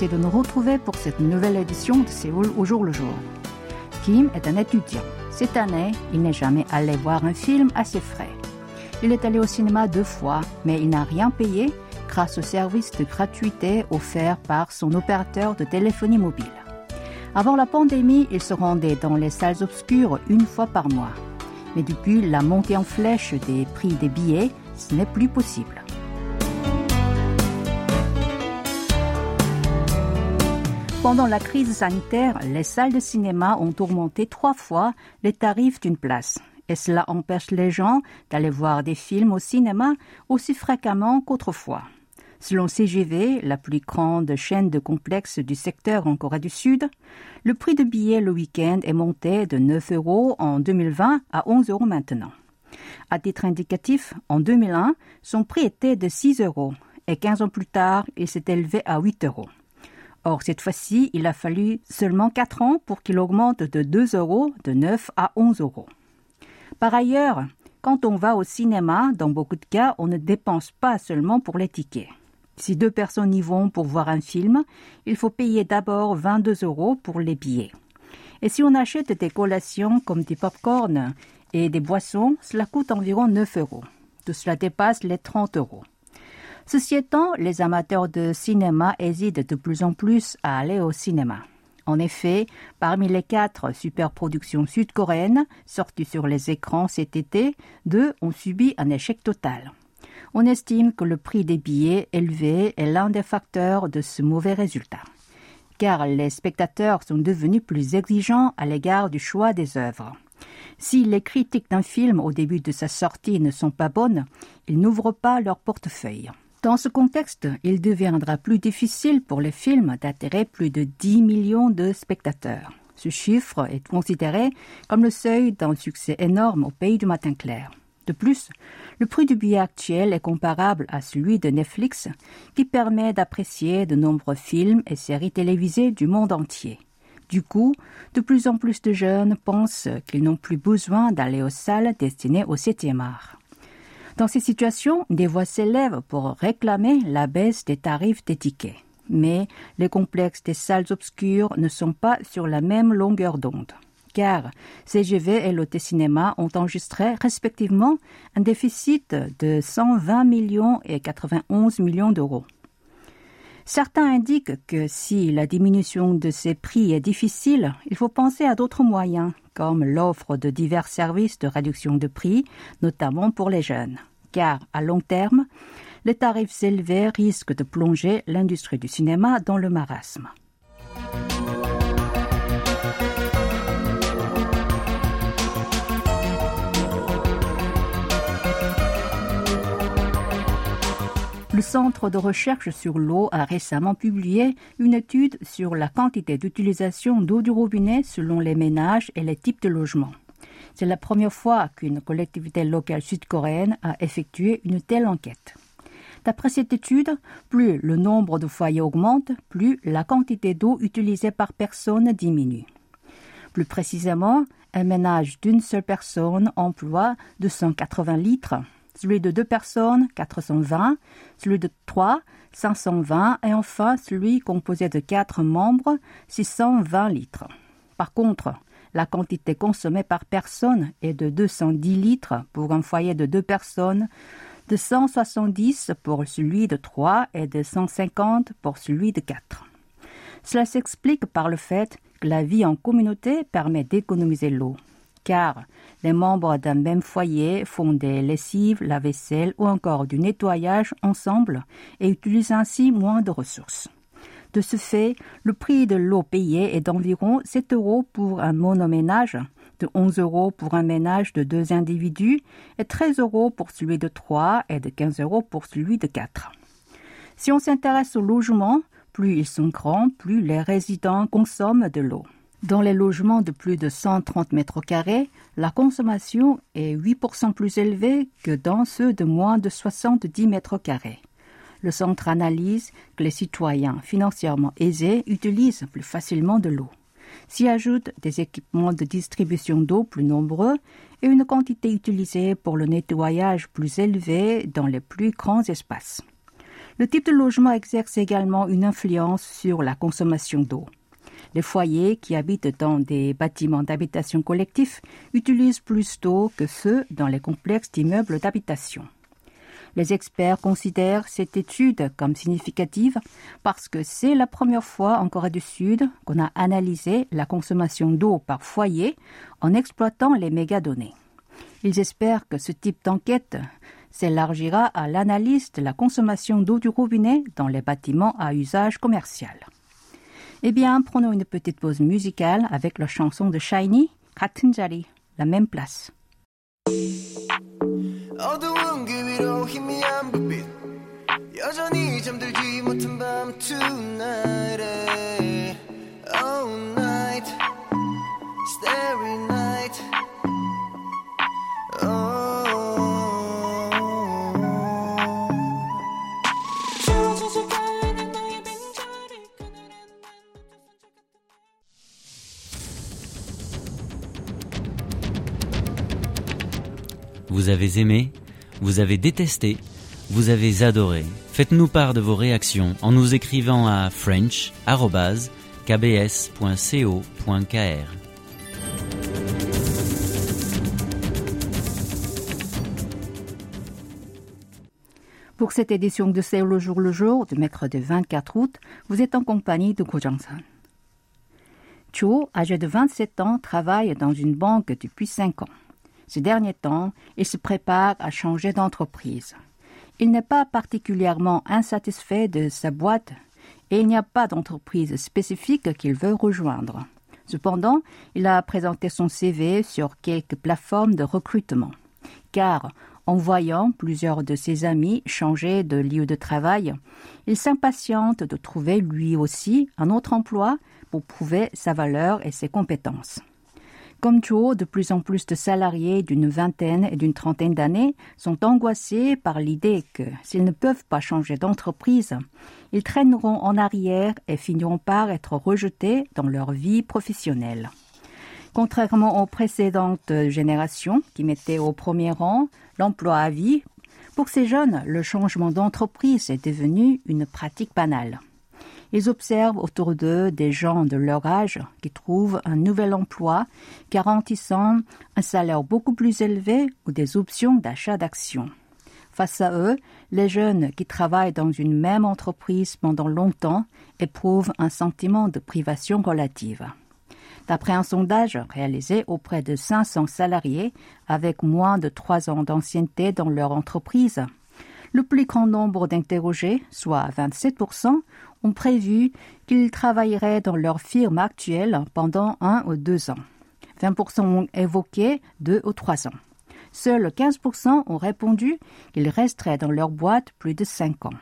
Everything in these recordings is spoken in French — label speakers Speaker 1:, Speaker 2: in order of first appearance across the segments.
Speaker 1: Merci de nous retrouver pour cette nouvelle édition de Séoul au jour le jour. Kim est un étudiant. Cette année, il n'est jamais allé voir un film à ses frais. Il est allé au cinéma deux fois, mais il n'a rien payé grâce au service de gratuité offert par son opérateur de téléphonie mobile. Avant la pandémie, il se rendait dans les salles obscures une fois par mois. Mais depuis la montée en flèche des prix des billets, ce n'est plus possible. Pendant la crise sanitaire, les salles de cinéma ont augmenté trois fois les tarifs d'une place. Et cela empêche les gens d'aller voir des films au cinéma aussi fréquemment qu'autrefois. Selon CGV, la plus grande chaîne de complexes du secteur en Corée du Sud, le prix de billet le week-end est monté de 9 euros en 2020 à 11 euros maintenant. À titre indicatif, en 2001, son prix était de 6 euros et 15 ans plus tard, il s'est élevé à 8 euros. Or, cette fois-ci, il a fallu seulement 4 ans pour qu'il augmente de 2 euros, de 9 à 11 euros. Par ailleurs, quand on va au cinéma, dans beaucoup de cas, on ne dépense pas seulement pour les tickets. Si deux personnes y vont pour voir un film, il faut payer d'abord 22 euros pour les billets. Et si on achète des collations comme des pop-corn et des boissons, cela coûte environ 9 euros. Tout cela dépasse les 30 euros. Ceci étant, les amateurs de cinéma hésitent de plus en plus à aller au cinéma. En effet, parmi les quatre superproductions sud-coréennes sorties sur les écrans cet été, deux ont subi un échec total. On estime que le prix des billets élevé est l'un des facteurs de ce mauvais résultat. Car les spectateurs sont devenus plus exigeants à l'égard du choix des œuvres. Si les critiques d'un film au début de sa sortie ne sont pas bonnes, ils n'ouvrent pas leur portefeuille. Dans ce contexte, il deviendra plus difficile pour les films d'attirer plus de 10 millions de spectateurs. Ce chiffre est considéré comme le seuil d'un succès énorme au pays du matin clair. De plus, le prix du billet actuel est comparable à celui de Netflix, qui permet d'apprécier de nombreux films et séries télévisées du monde entier. Du coup, de plus en plus de jeunes pensent qu'ils n'ont plus besoin d'aller aux salles destinées au septième art. Dans ces situations, des voix s'élèvent pour réclamer la baisse des tarifs des tickets. Mais les complexes des salles obscures ne sont pas sur la même longueur d'onde car CGV et Lotte Cinéma ont enregistré respectivement un déficit de 120 millions et 91 millions d'euros. Certains indiquent que si la diminution de ces prix est difficile, il faut penser à d'autres moyens, comme l'offre de divers services de réduction de prix, notamment pour les jeunes. Car, à long terme, les tarifs élevés risquent de plonger l'industrie du cinéma dans le marasme. Le Centre de recherche sur l'eau a récemment publié une étude sur la quantité d'utilisation d'eau du robinet selon les ménages et les types de logements. C'est la première fois qu'une collectivité locale sud-coréenne a effectué une telle enquête. D'après cette étude, plus le nombre de foyers augmente, plus la quantité d'eau utilisée par personne diminue. Plus précisément, un ménage d'une seule personne emploie 280 litres celui de deux personnes, 420, celui de trois, 520, et enfin celui composé de quatre membres, 620 litres. Par contre, la quantité consommée par personne est de 210 litres pour un foyer de deux personnes, de 170 pour celui de trois et de 150 pour celui de quatre. Cela s'explique par le fait que la vie en communauté permet d'économiser l'eau car les membres d'un même foyer font des lessives, la vaisselle ou encore du nettoyage ensemble et utilisent ainsi moins de ressources. De ce fait, le prix de l'eau payée est d'environ 7 euros pour un monoménage, de 11 euros pour un ménage de deux individus et 13 euros pour celui de trois et de 15 euros pour celui de quatre. Si on s'intéresse au logement, plus ils sont grands, plus les résidents consomment de l'eau. Dans les logements de plus de 130 mètres carrés, la consommation est 8% plus élevée que dans ceux de moins de 70 mètres carrés. Le centre analyse que les citoyens financièrement aisés utilisent plus facilement de l'eau. S'y ajoutent des équipements de distribution d'eau plus nombreux et une quantité utilisée pour le nettoyage plus élevée dans les plus grands espaces. Le type de logement exerce également une influence sur la consommation d'eau. Les foyers qui habitent dans des bâtiments d'habitation collectifs utilisent plus d'eau que ceux dans les complexes d'immeubles d'habitation. Les experts considèrent cette étude comme significative parce que c'est la première fois en Corée du Sud qu'on a analysé la consommation d'eau par foyer en exploitant les mégadonnées. Ils espèrent que ce type d'enquête s'élargira à l'analyse de la consommation d'eau du robinet dans les bâtiments à usage commercial. Eh bien, prenons une petite pause musicale avec la chanson de Shiny, 같은 자리, la même place.
Speaker 2: Vous avez aimé, vous avez détesté, vous avez adoré. Faites-nous part de vos réactions en nous écrivant à french.kbs.co.kr.
Speaker 1: Pour cette édition de C'est le jour le jour du mercredi 24 août, vous êtes en compagnie de Ko Jang-san. Cho, âgé de 27 ans, travaille dans une banque depuis 5 ans. Ces derniers temps, il se prépare à changer d'entreprise. Il n'est pas particulièrement insatisfait de sa boîte et il n'y a pas d'entreprise spécifique qu'il veut rejoindre. Cependant, il a présenté son CV sur quelques plateformes de recrutement. Car, en voyant plusieurs de ses amis changer de lieu de travail, il s'impatiente de trouver lui aussi un autre emploi pour prouver sa valeur et ses compétences. Comme Joe, de plus en plus de salariés d'une vingtaine et d'une trentaine d'années sont angoissés par l'idée que, s'ils ne peuvent pas changer d'entreprise, ils traîneront en arrière et finiront par être rejetés dans leur vie professionnelle. Contrairement aux précédentes générations qui mettaient au premier rang l'emploi à vie, pour ces jeunes, le changement d'entreprise est devenu une pratique banale. Ils observent autour d'eux des gens de leur âge qui trouvent un nouvel emploi garantissant un salaire beaucoup plus élevé ou des options d'achat d'actions. Face à eux, les jeunes qui travaillent dans une même entreprise pendant longtemps éprouvent un sentiment de privation relative. D'après un sondage réalisé auprès de 500 salariés avec moins de trois ans d'ancienneté dans leur entreprise, le plus grand nombre d'interrogés, soit 27%, ont prévu qu'ils travailleraient dans leur firme actuelle pendant un ou deux ans. 20% ont évoqué deux ou trois ans. Seuls 15% ont répondu qu'ils resteraient dans leur boîte plus de cinq ans.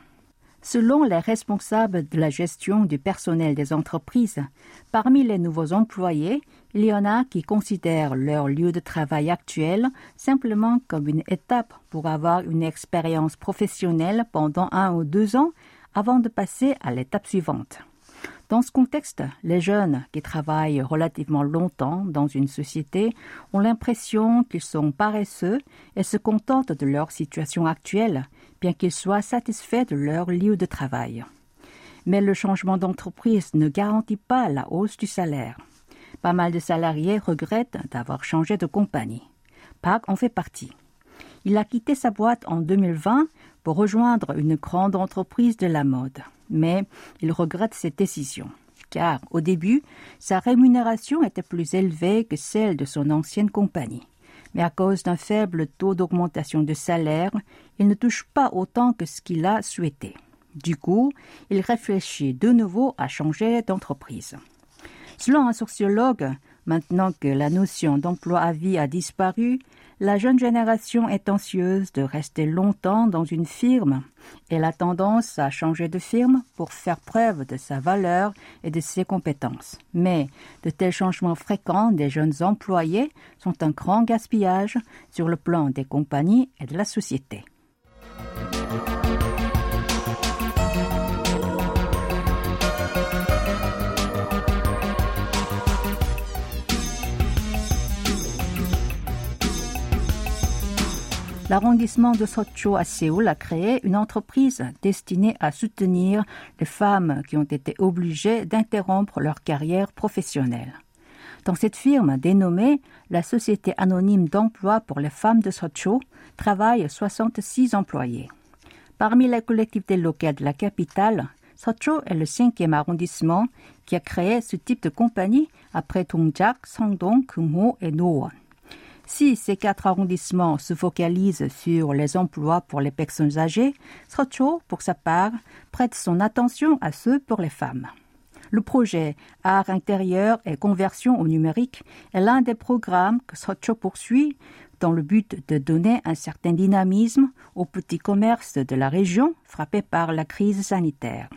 Speaker 1: Selon les responsables de la gestion du personnel des entreprises, parmi les nouveaux employés, il y en a qui considèrent leur lieu de travail actuel simplement comme une étape pour avoir une expérience professionnelle pendant un ou deux ans avant de passer à l'étape suivante. Dans ce contexte, les jeunes qui travaillent relativement longtemps dans une société ont l'impression qu'ils sont paresseux et se contentent de leur situation actuelle, bien qu'ils soient satisfaits de leur lieu de travail. Mais le changement d'entreprise ne garantit pas la hausse du salaire. Pas mal de salariés regrettent d'avoir changé de compagnie. Park en fait partie. Il a quitté sa boîte en 2020 pour rejoindre une grande entreprise de la mode. Mais il regrette cette décision, car au début, sa rémunération était plus élevée que celle de son ancienne compagnie. Mais à cause d'un faible taux d'augmentation de salaire, il ne touche pas autant que ce qu'il a souhaité. Du coup, il réfléchit de nouveau à changer d'entreprise. Selon un sociologue, maintenant que la notion d'emploi à vie a disparu, la jeune génération est anxieuse de rester longtemps dans une firme. Elle a tendance à changer de firme pour faire preuve de sa valeur et de ses compétences. Mais de tels changements fréquents des jeunes employés sont un grand gaspillage sur le plan des compagnies et de la société. L'arrondissement de Socho à Séoul a créé une entreprise destinée à soutenir les femmes qui ont été obligées d'interrompre leur carrière professionnelle. Dans cette firme dénommée la Société anonyme d'emploi pour les femmes de Socho travaillent 66 employés. Parmi les collectivités locales de la capitale, Socho est le cinquième arrondissement qui a créé ce type de compagnie après Dongjak, Sangdong, Kumho et Nowon. Si ces quatre arrondissements se focalisent sur les emplois pour les personnes âgées, Socho, pour sa part, prête son attention à ceux pour les femmes. Le projet Art intérieur et conversion au numérique est l'un des programmes que Socho poursuit dans le but de donner un certain dynamisme aux petits commerces de la région frappés par la crise sanitaire.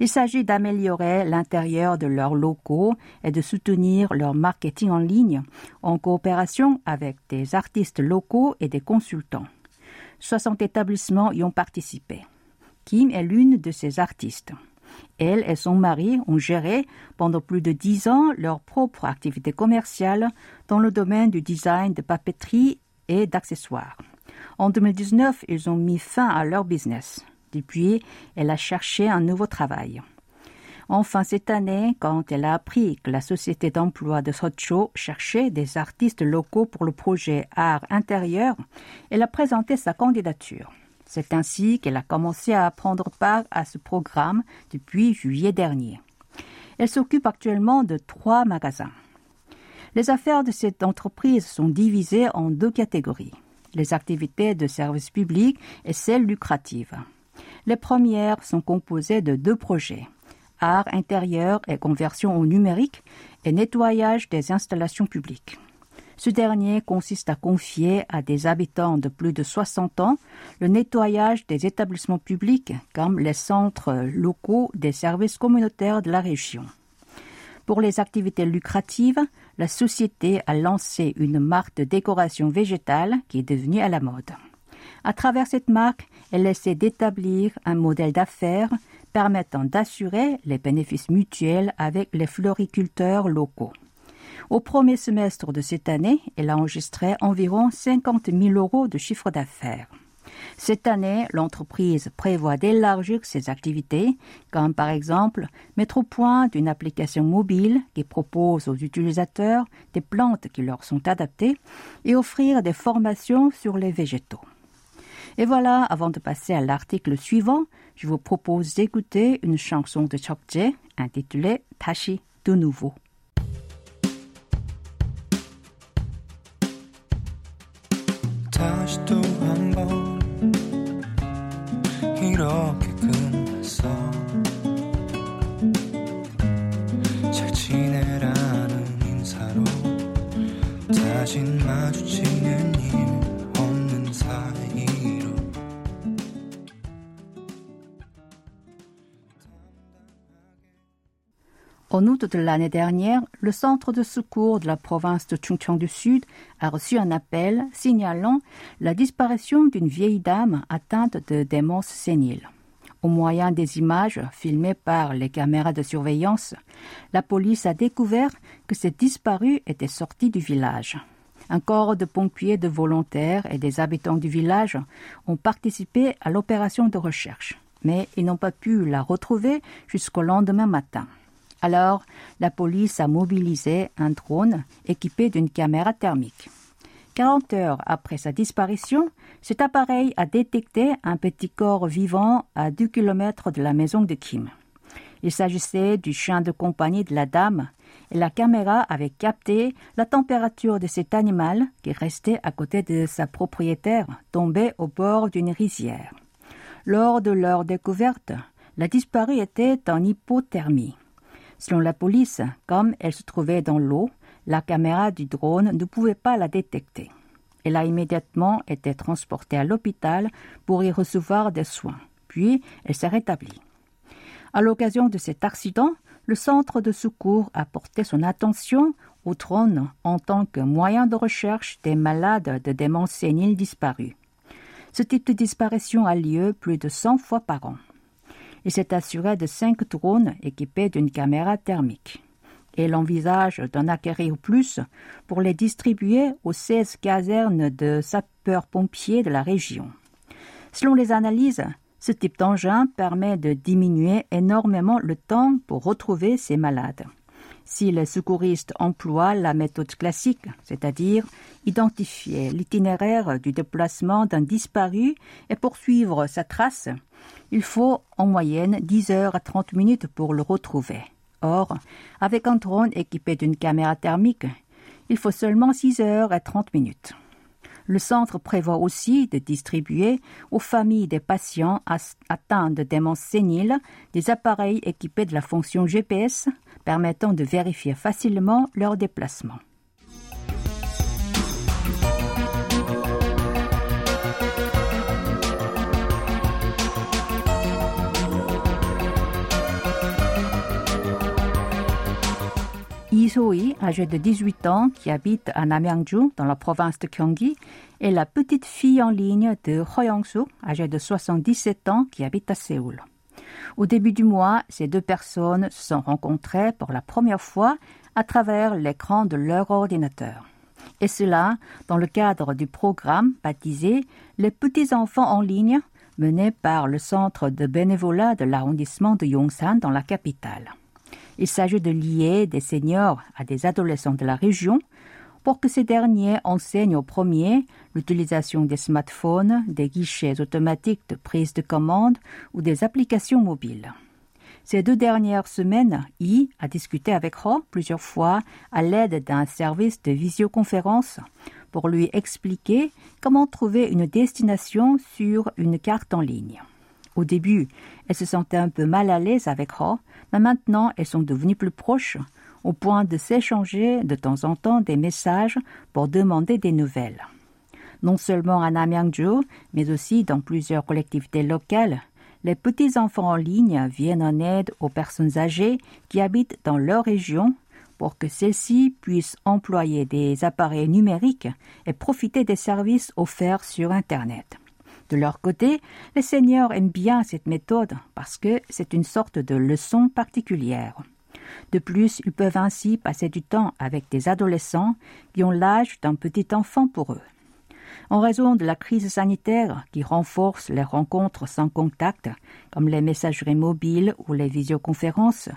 Speaker 1: Il s'agit d'améliorer l'intérieur de leurs locaux et de soutenir leur marketing en ligne en coopération avec des artistes locaux et des consultants. 60 établissements y ont participé. Kim est l'une de ces artistes. Elle et son mari ont géré pendant plus de dix ans leur propre activité commerciale dans le domaine du design de papeterie et d'accessoires. En 2019, ils ont mis fin à leur business. Depuis, elle a cherché un nouveau travail. Enfin, cette année, quand elle a appris que la société d'emploi de Socho cherchait des artistes locaux pour le projet Art intérieur, elle a présenté sa candidature. C'est ainsi qu'elle a commencé à prendre part à ce programme depuis juillet dernier. Elle s'occupe actuellement de trois magasins. Les affaires de cette entreprise sont divisées en deux catégories les activités de service public et celles lucratives. Les premières sont composées de deux projets art intérieur et conversion au numérique et nettoyage des installations publiques. Ce dernier consiste à confier à des habitants de plus de 60 ans le nettoyage des établissements publics comme les centres locaux des services communautaires de la région. Pour les activités lucratives, la société a lancé une marque de décoration végétale qui est devenue à la mode. À travers cette marque, elle essaie d'établir un modèle d'affaires permettant d'assurer les bénéfices mutuels avec les floriculteurs locaux. Au premier semestre de cette année, elle a enregistré environ 50 000 euros de chiffre d'affaires. Cette année, l'entreprise prévoit d'élargir ses activités, comme par exemple mettre au point une application mobile qui propose aux utilisateurs des plantes qui leur sont adaptées et offrir des formations sur les végétaux. Et voilà, avant de passer à l'article suivant, je vous propose d'écouter une chanson de Chokje intitulée Tashi de nouveau. En août de l'année dernière, le centre de secours de la province de Chungcheong du Sud a reçu un appel signalant la disparition d'une vieille dame atteinte de démence sénile. Au moyen des images filmées par les caméras de surveillance, la police a découvert que cette disparue était sortie du village. Un corps de pompiers, de volontaires et des habitants du village ont participé à l'opération de recherche, mais ils n'ont pas pu la retrouver jusqu'au lendemain matin. Alors, la police a mobilisé un drone équipé d'une caméra thermique. 40 heures après sa disparition, cet appareil a détecté un petit corps vivant à 2 km de la maison de Kim. Il s'agissait du chien de compagnie de la dame et la caméra avait capté la température de cet animal qui restait à côté de sa propriétaire, tombé au bord d'une rizière. Lors de leur découverte, la disparue était en hypothermie. Selon la police, comme elle se trouvait dans l'eau, la caméra du drone ne pouvait pas la détecter. Elle a immédiatement été transportée à l'hôpital pour y recevoir des soins. Puis, elle s'est rétablie. À l'occasion de cet accident, le centre de secours a porté son attention au trône en tant que moyen de recherche des malades de démence sénile disparus. Ce type de disparition a lieu plus de 100 fois par an. Il s'est assuré de cinq drones équipés d'une caméra thermique. Et l'envisage d'en acquérir plus pour les distribuer aux 16 casernes de sapeurs-pompiers de la région. Selon les analyses, ce type d'engin permet de diminuer énormément le temps pour retrouver ces malades. Si les secouristes emploient la méthode classique, c'est-à-dire identifier l'itinéraire du déplacement d'un disparu et poursuivre sa trace, il faut en moyenne 10 heures à 30 minutes pour le retrouver. Or, avec un drone équipé d'une caméra thermique, il faut seulement 6 heures et 30 minutes. Le centre prévoit aussi de distribuer aux familles des patients atteints de démence sénile des appareils équipés de la fonction GPS permettant de vérifier facilement leur déplacement. Isoi, âgée de 18 ans, qui habite à Namyangju, dans la province de Gyeonggi, est la petite fille en ligne de Young-soo, âgée de 77 ans, qui habite à Séoul. Au début du mois, ces deux personnes se sont rencontrées pour la première fois à travers l'écran de leur ordinateur. Et cela dans le cadre du programme baptisé Les petits enfants en ligne, mené par le centre de bénévolat de l'arrondissement de Yongsan dans la capitale. Il s'agit de lier des seniors à des adolescents de la région pour que ces derniers enseignent aux premiers l'utilisation des smartphones, des guichets automatiques de prise de commande ou des applications mobiles. Ces deux dernières semaines, I a discuté avec Ro plusieurs fois à l'aide d'un service de visioconférence pour lui expliquer comment trouver une destination sur une carte en ligne. Au début, elles se sentaient un peu mal à l'aise avec Ro, mais maintenant elles sont devenues plus proches au point de s'échanger de temps en temps des messages pour demander des nouvelles. Non seulement à Namyangju, mais aussi dans plusieurs collectivités locales, les petits-enfants en ligne viennent en aide aux personnes âgées qui habitent dans leur région pour que celles-ci puissent employer des appareils numériques et profiter des services offerts sur Internet. De leur côté, les seniors aiment bien cette méthode parce que c'est une sorte de leçon particulière. De plus, ils peuvent ainsi passer du temps avec des adolescents qui ont l'âge d'un petit enfant pour eux. En raison de la crise sanitaire qui renforce les rencontres sans contact, comme les messageries mobiles ou les visioconférences,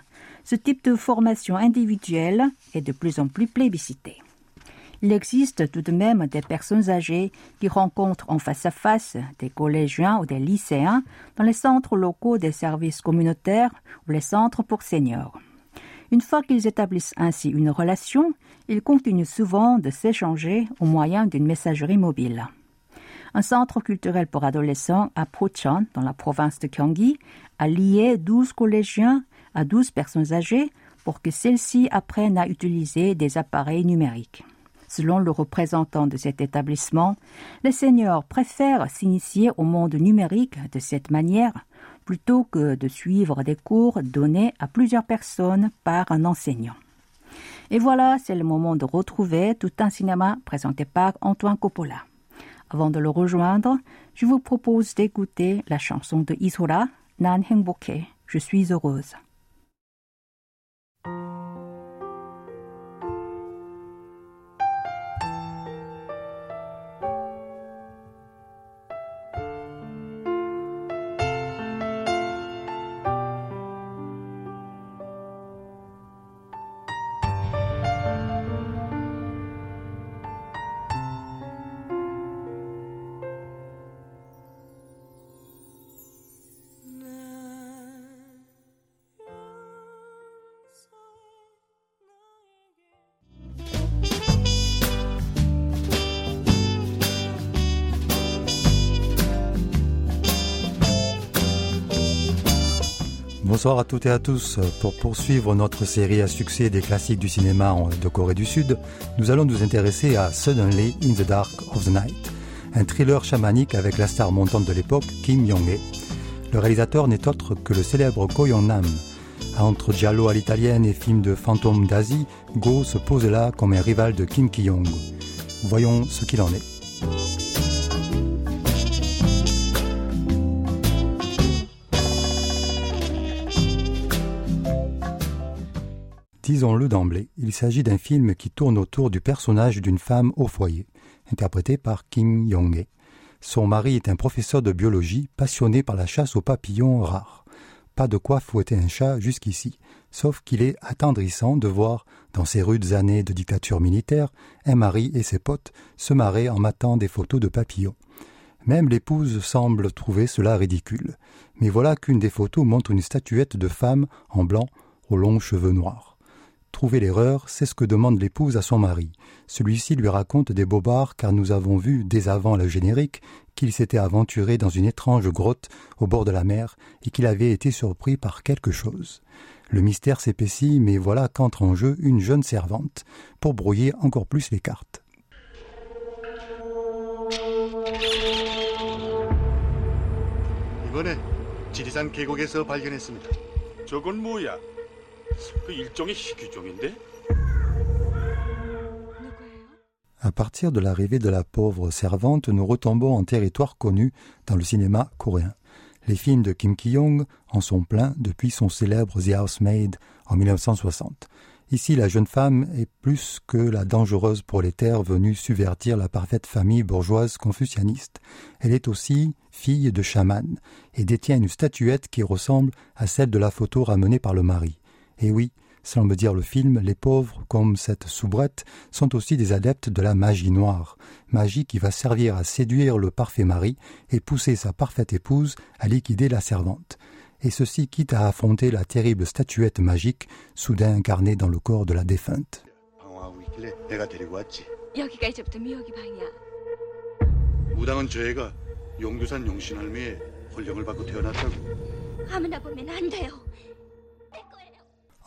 Speaker 1: ce type de formation individuelle est de plus en plus plébiscité. Il existe tout de même des personnes âgées qui rencontrent en face à face des collégiens ou des lycéens dans les centres locaux des services communautaires ou les centres pour seniors. Une fois qu'ils établissent ainsi une relation, ils continuent souvent de s'échanger au moyen d'une messagerie mobile. Un centre culturel pour adolescents à Pocheon, dans la province de Gyeonggi, a lié 12 collégiens à 12 personnes âgées pour que celles-ci apprennent à utiliser des appareils numériques. Selon le représentant de cet établissement, les seniors préfèrent s'initier au monde numérique de cette manière plutôt que de suivre des cours donnés à plusieurs personnes par un enseignant. Et voilà, c'est le moment de retrouver tout un cinéma présenté par Antoine Coppola. Avant de le rejoindre, je vous propose d'écouter la chanson de Isora, Nan Hengboke, Je suis heureuse.
Speaker 3: Bonsoir à toutes et à tous. Pour poursuivre notre série à succès des classiques du cinéma de Corée du Sud, nous allons nous intéresser à Suddenly in the Dark of the Night, un thriller chamanique avec la star montante de l'époque, Kim Yong-hee. Le réalisateur n'est autre que le célèbre Ko Yong-nam. Entre Giallo à l'italienne et film de fantômes d'Asie, Go se pose là comme un rival de Kim Ki-young. Voyons ce qu'il en est. Disons-le d'emblée, il s'agit d'un film qui tourne autour du personnage d'une femme au foyer, interprétée par Kim Yong-hee. Son mari est un professeur de biologie passionné par la chasse aux papillons rares. Pas de quoi fouetter un chat jusqu'ici, sauf qu'il est attendrissant de voir, dans ces rudes années de dictature militaire, un mari et ses potes se marrer en matant des photos de papillons. Même l'épouse semble trouver cela ridicule. Mais voilà qu'une des photos montre une statuette de femme en blanc aux longs cheveux noirs. Trouver l'erreur, c'est ce que demande l'épouse à son mari. Celui-ci lui raconte des bobards car nous avons vu, dès avant le générique, qu'il s'était aventuré dans une étrange grotte au bord de la mer et qu'il avait été surpris par quelque chose. Le mystère s'épaissit, mais voilà qu'entre en jeu une jeune servante pour brouiller encore plus les cartes. À partir de l'arrivée de la pauvre servante, nous retombons en territoire connu dans le cinéma coréen. Les films de Kim Ki-young en sont pleins depuis son célèbre The Housemaid en 1960. Ici, la jeune femme est plus que la dangereuse prolétaire venue subvertir la parfaite famille bourgeoise confucianiste. Elle est aussi fille de chaman et détient une statuette qui ressemble à celle de la photo ramenée par le mari. Et oui, me dire le film, les pauvres, comme cette soubrette, sont aussi des adeptes de la magie noire, magie qui va servir à séduire le parfait mari et pousser sa parfaite épouse à liquider la servante. Et ceci quitte à affronter la terrible statuette magique, soudain incarnée dans le corps de la défunte.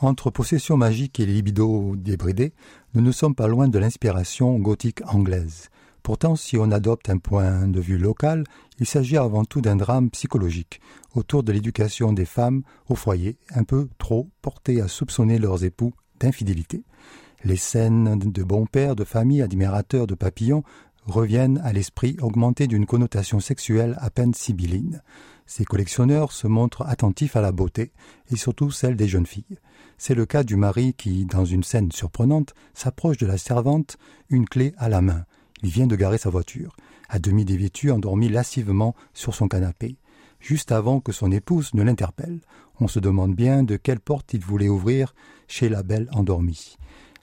Speaker 3: Entre possession magique et libido débridé, nous ne sommes pas loin de l'inspiration gothique anglaise. Pourtant, si on adopte un point de vue local, il s'agit avant tout d'un drame psychologique autour de l'éducation des femmes au foyer, un peu trop portées à soupçonner leurs époux d'infidélité. Les scènes de bons pères de famille admirateurs de papillons reviennent à l'esprit augmenté d'une connotation sexuelle à peine sibylline. Ces collectionneurs se montrent attentifs à la beauté, et surtout celle des jeunes filles. C'est le cas du mari qui, dans une scène surprenante, s'approche de la servante, une clé à la main. Il vient de garer sa voiture, à demi dévêtu, endormi lascivement sur son canapé, juste avant que son épouse ne l'interpelle. On se demande bien de quelle porte il voulait ouvrir chez la belle endormie.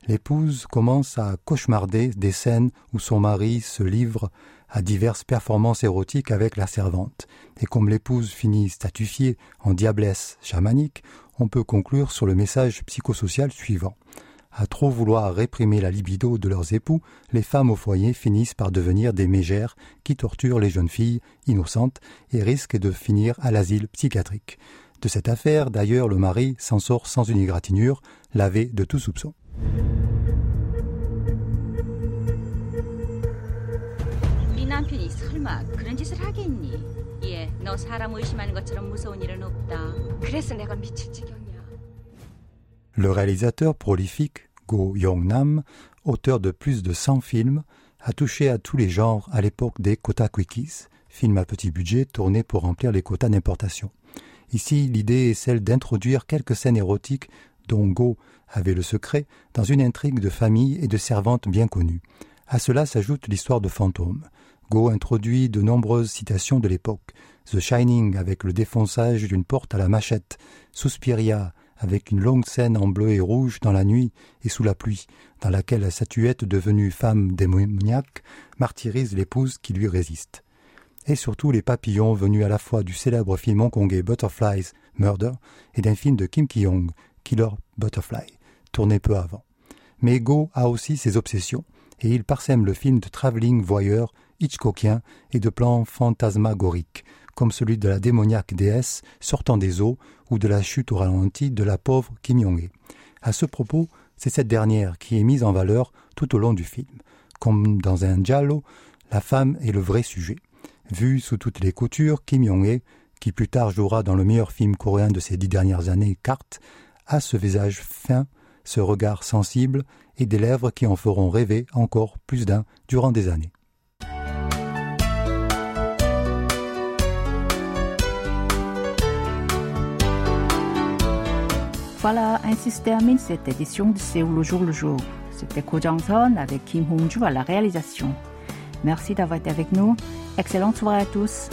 Speaker 3: L'épouse commence à cauchemarder des scènes où son mari se livre à diverses performances érotiques avec la servante. Et comme l'épouse finit statufiée en diablesse chamanique, on peut conclure sur le message psychosocial suivant. À trop vouloir réprimer la libido de leurs époux, les femmes au foyer finissent par devenir des mégères qui torturent les jeunes filles innocentes et risquent de finir à l'asile psychiatrique. De cette affaire, d'ailleurs, le mari s'en sort sans une égratignure, lavé de tout soupçon. Le réalisateur prolifique Go Yong-nam, auteur de plus de 100 films, a touché à tous les genres à l'époque des quotas quickies, films à petit budget tournés pour remplir les quotas d'importation. Ici, l'idée est celle d'introduire quelques scènes érotiques dont Go avait le secret dans une intrigue de famille et de servantes bien connues. À cela s'ajoute l'histoire de fantômes. Go introduit de nombreuses citations de l'époque. The Shining avec le défonçage d'une porte à la machette, Suspiria avec une longue scène en bleu et rouge dans la nuit et sous la pluie, dans laquelle la statuette devenue femme démoniaque martyrise l'épouse qui lui résiste. Et surtout les papillons venus à la fois du célèbre film hongkongais Butterflies Murder et d'un film de Kim Ki-young, Killer Butterfly, tourné peu avant. Mais Go a aussi ses obsessions, et il parsème le film de Travelling Voyeur hitchcockien et de plans fantasmagoriques, comme celui de la démoniaque déesse sortant des eaux ou de la chute au ralenti de la pauvre Kim Jong-il. À ce propos, c'est cette dernière qui est mise en valeur tout au long du film. Comme dans un giallo, la femme est le vrai sujet. Vue sous toutes les coutures, Kim Jong-il, qui plus tard jouera dans le meilleur film coréen de ces dix dernières années, Carte, a ce visage fin, ce regard sensible et des lèvres qui en feront rêver encore plus d'un durant des années.
Speaker 1: Voilà, ainsi se termine cette édition de Séoul le jour le jour. C'était Ko Jong-son avec Kim Hong-ju à la réalisation. Merci d'avoir été avec nous. Excellente soirée à tous.